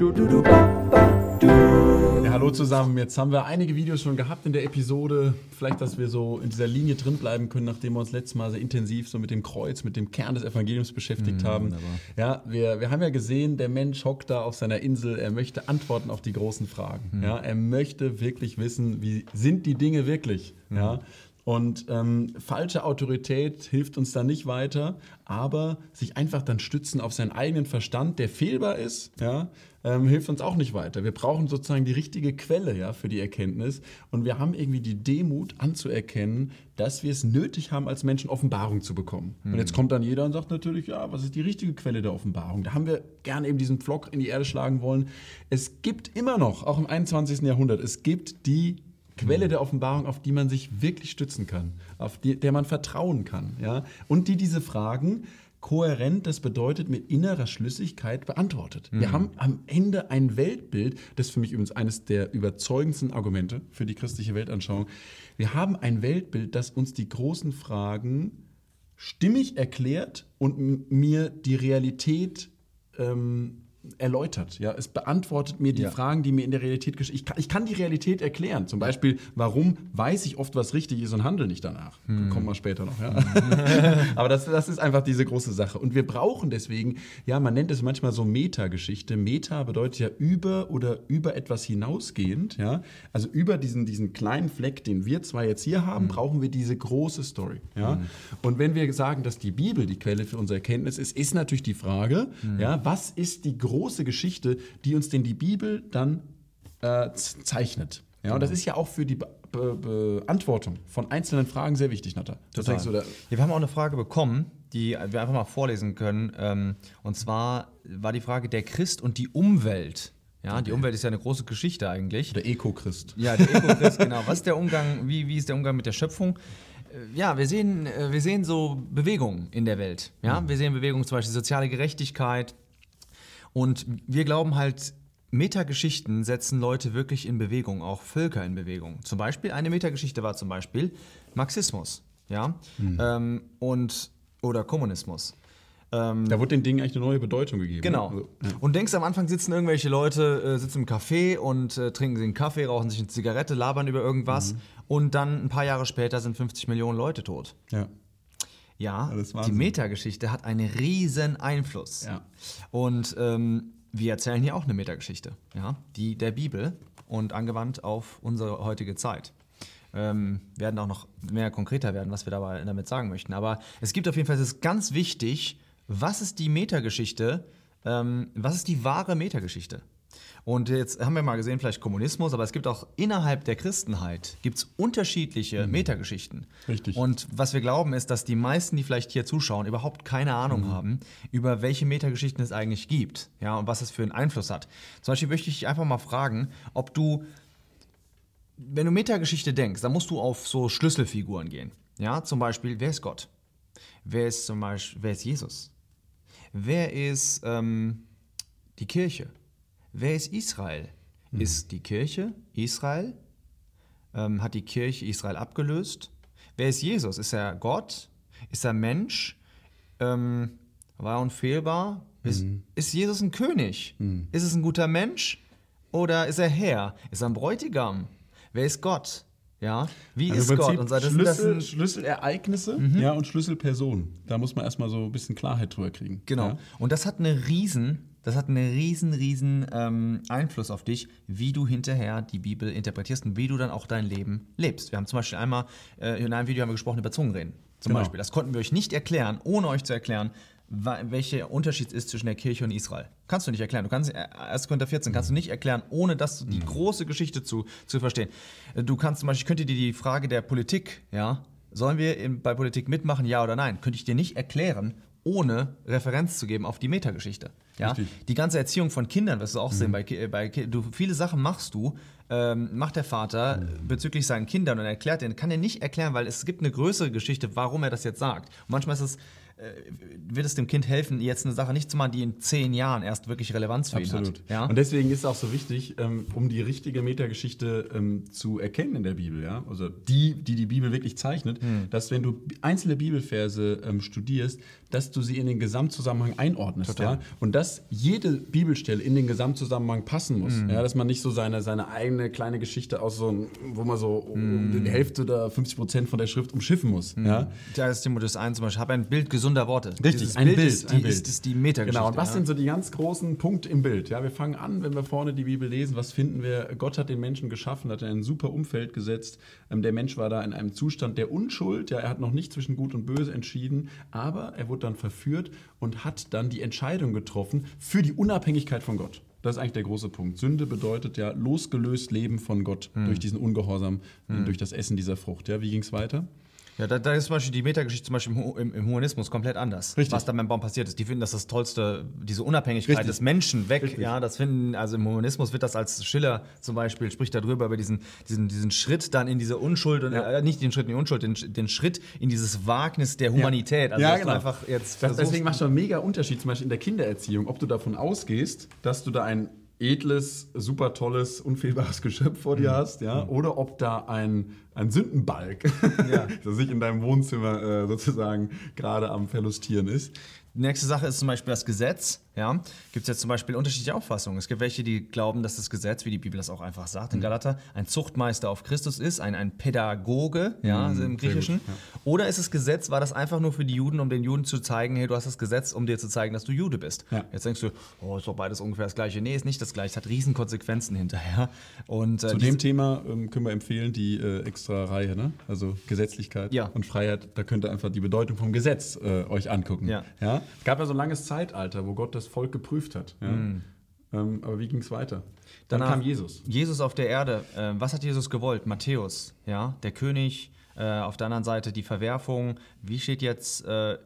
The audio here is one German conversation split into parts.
Ja, hallo zusammen. Jetzt haben wir einige Videos schon gehabt in der Episode. Vielleicht, dass wir so in dieser Linie drin bleiben können, nachdem wir uns letztes Mal sehr intensiv so mit dem Kreuz, mit dem Kern des Evangeliums beschäftigt Mhm, haben. wunderbar. Ja, wir, wir haben ja gesehen, der Mensch hockt da auf seiner Insel. Er möchte Antworten auf die großen Fragen. Mhm. Ja, er möchte wirklich wissen, wie sind die Dinge wirklich? Mhm. Ja. Und ähm, falsche Autorität hilft uns da nicht weiter, aber sich einfach dann stützen auf seinen eigenen Verstand, der fehlbar ist, ja, ähm, hilft uns auch nicht weiter. Wir brauchen sozusagen die richtige Quelle ja, für die Erkenntnis und wir haben irgendwie die Demut anzuerkennen, dass wir es nötig haben, als Menschen Offenbarung zu bekommen. Und jetzt kommt dann jeder und sagt natürlich, ja, was ist die richtige Quelle der Offenbarung? Da haben wir gerne eben diesen Pflock in die Erde schlagen wollen. Es gibt immer noch, auch im 21. Jahrhundert, es gibt die Quelle der Offenbarung, auf die man sich wirklich stützen kann, auf die, der man vertrauen kann. Ja? Und die diese Fragen kohärent, das bedeutet mit innerer Schlüssigkeit beantwortet. Wir haben am Ende ein Weltbild, das ist für mich übrigens eines der überzeugendsten Argumente für die christliche Weltanschauung. Wir haben ein Weltbild, das uns die großen Fragen stimmig erklärt und mir die Realität ähm, erläutert. Ja, es beantwortet mir die Ja. Fragen, die mir in der Realität gesch- ich kann, ich kann die Realität erklären. Zum Beispiel, warum weiß ich oft, was richtig ist und handle nicht danach. Kommen wir später noch. Ja. Aber das, das ist einfach diese große Sache. Und wir brauchen deswegen, ja, man nennt es manchmal so Meta-Geschichte. Meta bedeutet ja über oder über etwas hinausgehend. Ja. Also über diesen, diesen kleinen Fleck, den wir zwar jetzt hier haben, brauchen wir diese große Story. Ja. Und wenn wir sagen, dass die Bibel die Quelle für unsere Erkenntnis ist, ist natürlich die Frage, ja, was ist die große Geschichte, die uns denn die Bibel dann äh, zeichnet? Ja, und das ist ja auch für die Be Be Beantwortung von einzelnen Fragen sehr wichtig, Natter. Du da? Ja, wir haben auch eine Frage bekommen, die wir einfach mal vorlesen können. Ähm, Und zwar war die Frage der Christ und die Umwelt. Ja, die Umwelt ist ja eine große Geschichte eigentlich. Der Eko-Christ. Ja, der Öko-Christ, genau. Was ist der Umgang, wie, wie ist der Umgang mit der Schöpfung? Äh, Ja, wir sehen, äh, wir sehen so Bewegungen in der Welt. Ja, wir sehen Bewegungen, zum Beispiel soziale Gerechtigkeit. Und wir glauben halt, Metageschichten setzen Leute wirklich in Bewegung, auch Völker in Bewegung. Zum Beispiel, eine Metageschichte war zum Beispiel Marxismus, ja, ähm, und, oder Kommunismus. Ähm, Da wurde den Dingen eigentlich eine neue Bedeutung gegeben. Genau. Also, ja. Und denkst am Anfang sitzen irgendwelche Leute, äh, sitzen im Café und äh, trinken sich einen Kaffee, rauchen sich eine Zigarette, labern über irgendwas und dann ein paar Jahre später sind 50 Millionen Leute tot. ja. Ja, die. Metageschichte hat einen riesen Einfluss. Ja. Und ähm, wir erzählen hier auch eine Metageschichte, ja, die der Bibel und angewandt auf unsere heutige Zeit. Ähm, werden auch noch mehr konkreter werden, was wir dabei damit sagen möchten. Aber es gibt auf jeden Fall, es ist ganz wichtig, was ist die Metageschichte, ähm, was ist die wahre Metageschichte? Und jetzt haben wir mal gesehen, vielleicht Kommunismus, aber es gibt auch innerhalb der Christenheit gibt's unterschiedliche Metageschichten. Richtig. Und was wir glauben, ist, dass die meisten, die vielleicht hier zuschauen, überhaupt keine Ahnung haben, über welche Metageschichten es eigentlich gibt. Ja, und was es für einen Einfluss hat. Zum Beispiel möchte ich dich einfach mal fragen, ob du, wenn du Metageschichte denkst, dann musst du auf so Schlüsselfiguren gehen. Ja, zum Beispiel, wer ist Gott? Wer ist zum Beispiel, wer ist Jesus? Wer ist ähm, die Kirche? Wer ist Israel? Ist die Kirche Israel? Ähm, hat die Kirche Israel abgelöst? Wer ist Jesus? Ist er Gott? Ist er Mensch? Ähm, war er unfehlbar? Ist, ist Jesus ein König? Ist es ein guter Mensch? Oder ist er Herr? Ist er ein Bräutigam? Wer ist Gott? Ja, wie Also ist Gott? Und so, das, Schlüssel, sind, Schlüsselereignisse ja, und Schlüsselpersonen. Da muss man erstmal so ein bisschen Klarheit drüber kriegen. Genau. Ja. Und das hat eine riesen, das hat einen riesen, riesen ähm, Einfluss auf dich, wie du hinterher die Bibel interpretierst und wie du dann auch dein Leben lebst. Wir haben zum Beispiel einmal äh, in einem Video haben wir gesprochen über Zungenreden. Zum Genau. Beispiel. Das konnten wir euch nicht erklären, ohne euch zu erklären, welcher Unterschied ist zwischen der Kirche und Israel. Kannst du nicht erklären. Du kannst, äh, 1. Korinther 14 kannst du nicht erklären, ohne das, die große Geschichte zu, zu verstehen. Äh, Du kannst zum Beispiel, ich könnte dir die Frage der Politik, ja, sollen wir bei Politik mitmachen, ja oder nein, könnte ich dir nicht erklären, ohne Referenz zu geben auf die Metageschichte. Ja? Richtig. Die ganze Erziehung von Kindern, wirst du auch sehen, bei, äh, bei du, viele Sachen machst du, ähm, macht der Vater bezüglich seinen Kindern und erklärt den, kann er nicht erklären, weil es gibt eine größere Geschichte, warum er das jetzt sagt. Und manchmal ist es wird es dem Kind helfen, jetzt eine Sache nicht zu machen, die in zehn Jahren erst wirklich Relevanz für Absolut. ihn hat. Ja? Und deswegen ist es auch so wichtig, ähm, um die richtige Metageschichte ähm, zu erkennen in der Bibel, ja, also die, die die Bibel wirklich zeichnet, Hm. dass wenn du einzelne Bibelverse ähm, studierst, dass du sie in den Gesamtzusammenhang einordnest, Total. ja, und dass jede Bibelstelle in den Gesamtzusammenhang passen muss, Hm. ja, dass man nicht so seine, seine eigene kleine Geschichte aus so, einem- wo man so Hm. um die Hälfte oder 50 Prozent von der Schrift umschiffen muss, ja. Da ist Timotheus 1 zum Beispiel, habe ein Bild gesunder Worte. Richtig, Dieses ein Bild, ist die, ein Bild. Ist, ist die Metageschichte. Genau, und was ja? sind so die ganz großen Punkte im Bild? Ja, wir fangen an, wenn wir vorne die Bibel lesen, was finden wir? Gott hat den Menschen geschaffen, hat in ein super Umfeld gesetzt. Ähm, der Mensch war da in einem Zustand der Unschuld. Ja, er hat noch nicht zwischen Gut und Böse entschieden, aber er wurde dann verführt und hat dann die Entscheidung getroffen für die Unabhängigkeit von Gott. Das ist eigentlich der große Punkt. Sünde bedeutet ja losgelöst Leben von Gott Hm. durch diesen Ungehorsam, äh, durch das Essen dieser Frucht. Ja, wie ging es weiter? Ja, da, da ist zum Beispiel die Metageschichte zum Beispiel im, im, im Humanismus komplett anders. Richtig. Was da beim Baum passiert ist. Die finden das das Tollste, diese Unabhängigkeit Richtig. des Menschen weg. Richtig. Ja, das finden, also im Humanismus wird das als Schiller zum Beispiel, spricht darüber, über diesen, diesen, diesen Schritt dann in diese Unschuld, und, Ja. äh, nicht den Schritt in die Unschuld, den, den Schritt in dieses Wagnis der Humanität. Also, Ja, dass genau. einfach jetzt Das, deswegen macht schon einen mega Unterschied, zum Beispiel in der Kindererziehung, ob du davon ausgehst, dass du da ein edles, super tolles, unfehlbares Geschöpf vor dir hast, ja, oder ob da ein, ein Sündenbalg, Ja. das sich in deinem Wohnzimmer äh, sozusagen gerade am Verlustieren ist. Die nächste Sache ist zum Beispiel das Gesetz. Ja, gibt es jetzt zum Beispiel unterschiedliche Auffassungen. Es gibt welche, die glauben, dass das Gesetz, wie die Bibel das auch einfach sagt Mhm. in Galater, ein Zuchtmeister auf Christus ist, ein, ein Pädagoge, ja, also im Mhm, Griechischen. gut, ja. Oder ist das Gesetz, war das einfach nur für die Juden, um den Juden zu zeigen, hey, du hast das Gesetz, um dir zu zeigen, dass du Jude bist. Ja. Jetzt denkst du, oh, ist doch beides ungefähr das Gleiche. Nee, ist nicht das Gleiche, es hat riesen Konsequenzen hinterher. Und, äh, Zu dem Thema ähm, können wir empfehlen die äh, extra Reihe, ne? also Gesetzlichkeit Ja. und Freiheit. Da könnt ihr einfach die Bedeutung vom Gesetz äh, euch angucken. Ja. Ja? Es gab ja so ein langes Zeitalter, wo Gott das Volk geprüft hat. Ja? Ähm, aber wie ging es weiter? Dann Danach- kam Jesus. Jesus auf der Erde. Äh, was hat Jesus gewollt? Matthäus, ja, der König. Äh, auf der anderen Seite die Verwerfung. Wie steht jetzt, äh,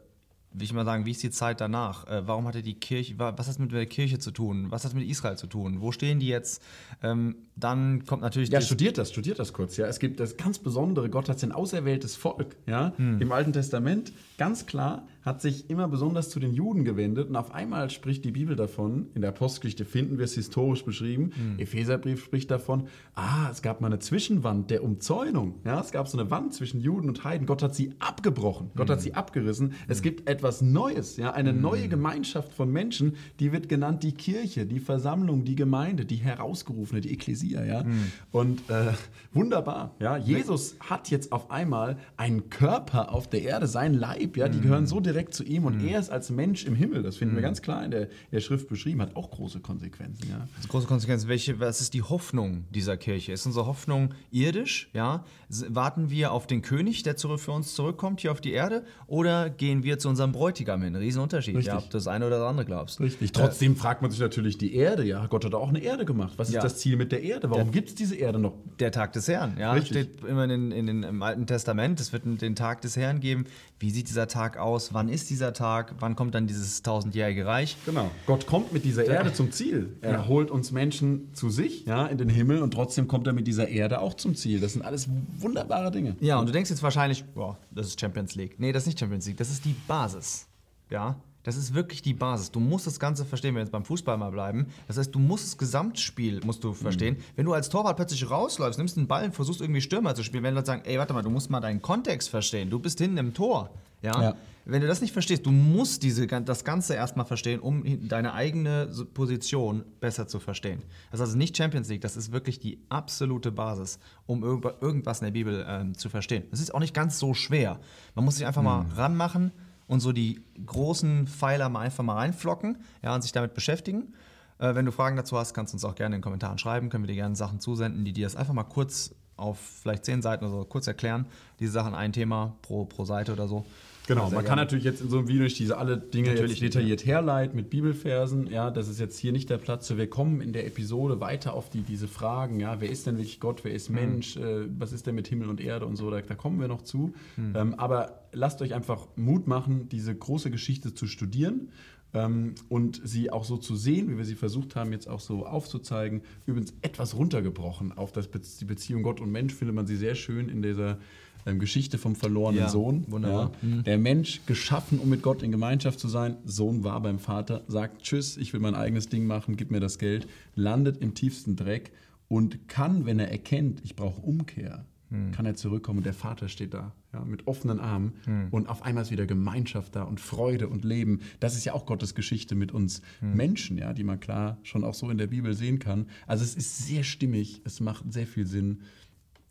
will ich mal sagen, wie ist die Zeit danach? Äh, warum hatte die Kirche, wa- was hat es mit der Kirche zu tun? Was hat es mit Israel zu tun? Wo stehen die jetzt? Ähm, dann kommt natürlich Ja, studiert das, studiert das kurz. Ja, es gibt das ganz Besondere. Gott hat ein auserwähltes Volk. Ja, Hm. im Alten Testament ganz klar hat sich immer besonders zu den Juden gewendet und auf einmal spricht die Bibel davon. In der Apostelgeschichte finden wir es historisch beschrieben. Hm. Epheserbrief spricht davon. Ah, es gab mal eine Zwischenwand der Umzäunung. Ja, es gab so eine Wand zwischen Juden und Heiden. Gott hat sie abgebrochen. Gott hat sie abgerissen. Es gibt etwas Neues. Ja, eine neue Gemeinschaft von Menschen. Die wird genannt die Kirche, die Versammlung, die Gemeinde, die herausgerufene, die Ekklesia. Ja, und äh, wunderbar. Ja, Jesus hat jetzt auf einmal einen Körper auf der Erde, sein Leib. Ja, die gehören so direkt zu ihm und er ist als Mensch im Himmel. Das finden wir ganz klar in der, in der Schrift beschrieben. Hat auch große Konsequenzen. Ja. Große Konsequenz. Welche, was ist die Hoffnung dieser Kirche? Ist unsere Hoffnung irdisch? Ja? Warten wir auf den König, der zurück für uns zurückkommt hier auf die Erde? Oder gehen wir zu unserem Bräutigam hin? Riesenunterschied, Richtig. ja, ob du das eine oder das andere glaubst. Richtig. Trotzdem fragt man sich natürlich die Erde. Ja, Gott hat auch eine Erde gemacht. Was Ja. ist das Ziel mit der Erde? Warum gibt es diese Erde noch? Der Tag des Herrn, ja, Richtig. steht immer in, in, den- im Alten Testament. Es wird den Tag des Herrn geben. Wie sieht dieser Tag aus? Wann ist dieser Tag? Wann kommt dann dieses tausendjährige Reich? Genau. Gott kommt mit dieser Erde zum Ziel. Er Ja. holt uns Menschen zu sich, ja, in den Himmel und trotzdem kommt er mit dieser Erde auch zum Ziel. Das sind alles wunderbare Dinge. Ja, und du denkst jetzt wahrscheinlich, boah, das ist Champions League. Nee, das ist nicht Champions League, das ist die Basis. Ja, das ist wirklich die Basis. Du musst das Ganze verstehen, wenn wir jetzt beim Fußball mal bleiben. Das heißt, du musst das Gesamtspiel musst du verstehen. Wenn du als Torwart plötzlich rausläufst, nimmst den Ball und versuchst irgendwie Stürmer zu spielen, wenn Leute sagen, ey, warte mal, du musst mal deinen Kontext verstehen. Du bist hinten im Tor. Ja? Ja. Wenn du das nicht verstehst, du musst diese, das Ganze erstmal verstehen, um deine eigene Position besser zu verstehen. Das ist also nicht Champions League, das ist wirklich die absolute Basis, um irgendwa- irgendwas in der Bibel ähm, zu verstehen. Das ist auch nicht ganz so schwer. Man muss sich einfach mal ranmachen und so die großen Pfeiler mal einfach mal reinflocken ja, und sich damit beschäftigen. Äh, wenn du Fragen dazu hast, kannst du uns auch gerne in den Kommentaren schreiben. Können wir dir gerne Sachen zusenden, die dir das einfach mal kurz auf vielleicht zehn Seiten oder so kurz erklären. Diese Sachen ein Thema pro, pro Seite oder so. Genau, man kann natürlich jetzt in so einem Video nicht diese alle Dinge Natürlich detailliert herleiten mit Bibelversen. Ja, das ist jetzt hier nicht der Platz. Wir kommen in der Episode weiter auf die, diese Fragen. Ja, wer ist denn wirklich Gott? Wer ist Mensch? Äh, was ist denn mit Himmel und Erde und so? Da, da kommen wir noch zu. Ähm, aber lasst euch einfach Mut machen, diese große Geschichte zu studieren. Ähm, und sie auch so zu sehen, wie wir sie versucht haben, jetzt auch so aufzuzeigen. Übrigens etwas runtergebrochen auf das Be die Beziehung Gott und Mensch, findet man sie sehr schön in dieser ähm, Geschichte vom verlorenen Ja, Sohn. wunderbar. Ja. Der Mensch geschaffen, um mit Gott in Gemeinschaft zu sein. Sohn war beim Vater, sagt Tschüss, ich will mein eigenes Ding machen, gib mir das Geld, landet im tiefsten Dreck und kann, wenn er erkennt, ich brauche Umkehr, kann er zurückkommen und der Vater steht da ja, mit offenen Armen und auf einmal ist wieder Gemeinschaft da und Freude und Leben. Das ist ja auch Gottes Geschichte mit uns Menschen, ja, die man klar schon auch so in der Bibel sehen kann. Also es ist sehr stimmig, es macht sehr viel Sinn.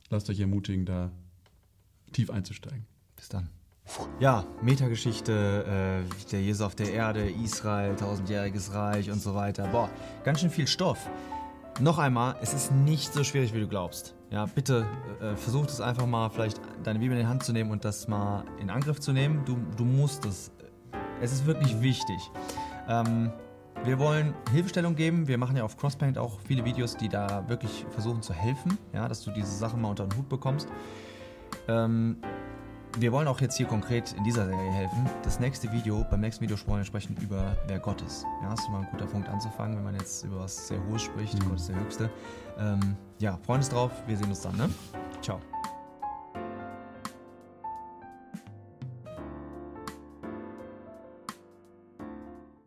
Lasst euch ermutigen, da tief einzusteigen. Bis dann. Ja, Metageschichte, äh, der Jesus auf der Erde, Israel, tausendjähriges Reich und so weiter. Boah, ganz schön viel Stoff. Noch einmal, es ist nicht so schwierig, wie du glaubst. Ja, bitte äh, versuch das einfach mal, vielleicht deine Bibel in die Hand zu nehmen und das mal in Angriff zu nehmen. Du, du musst es. Es ist wirklich wichtig. Ähm, wir wollen Hilfestellung geben. Wir machen ja auf Crosspaint auch viele Videos, die da wirklich versuchen zu helfen, ja, dass du diese Sachen mal unter den Hut bekommst. Ähm, wir wollen auch jetzt hier konkret in dieser Serie helfen. Das nächste Video, beim nächsten Video wollen wir sprechen über wer Gott ist. Ja, das ist mal ein guter Punkt anzufangen, wenn man jetzt über was sehr Hohes spricht. Gott ist der Höchste. Ähm, ja, freuen uns drauf. Wir sehen uns dann, ne? Ciao.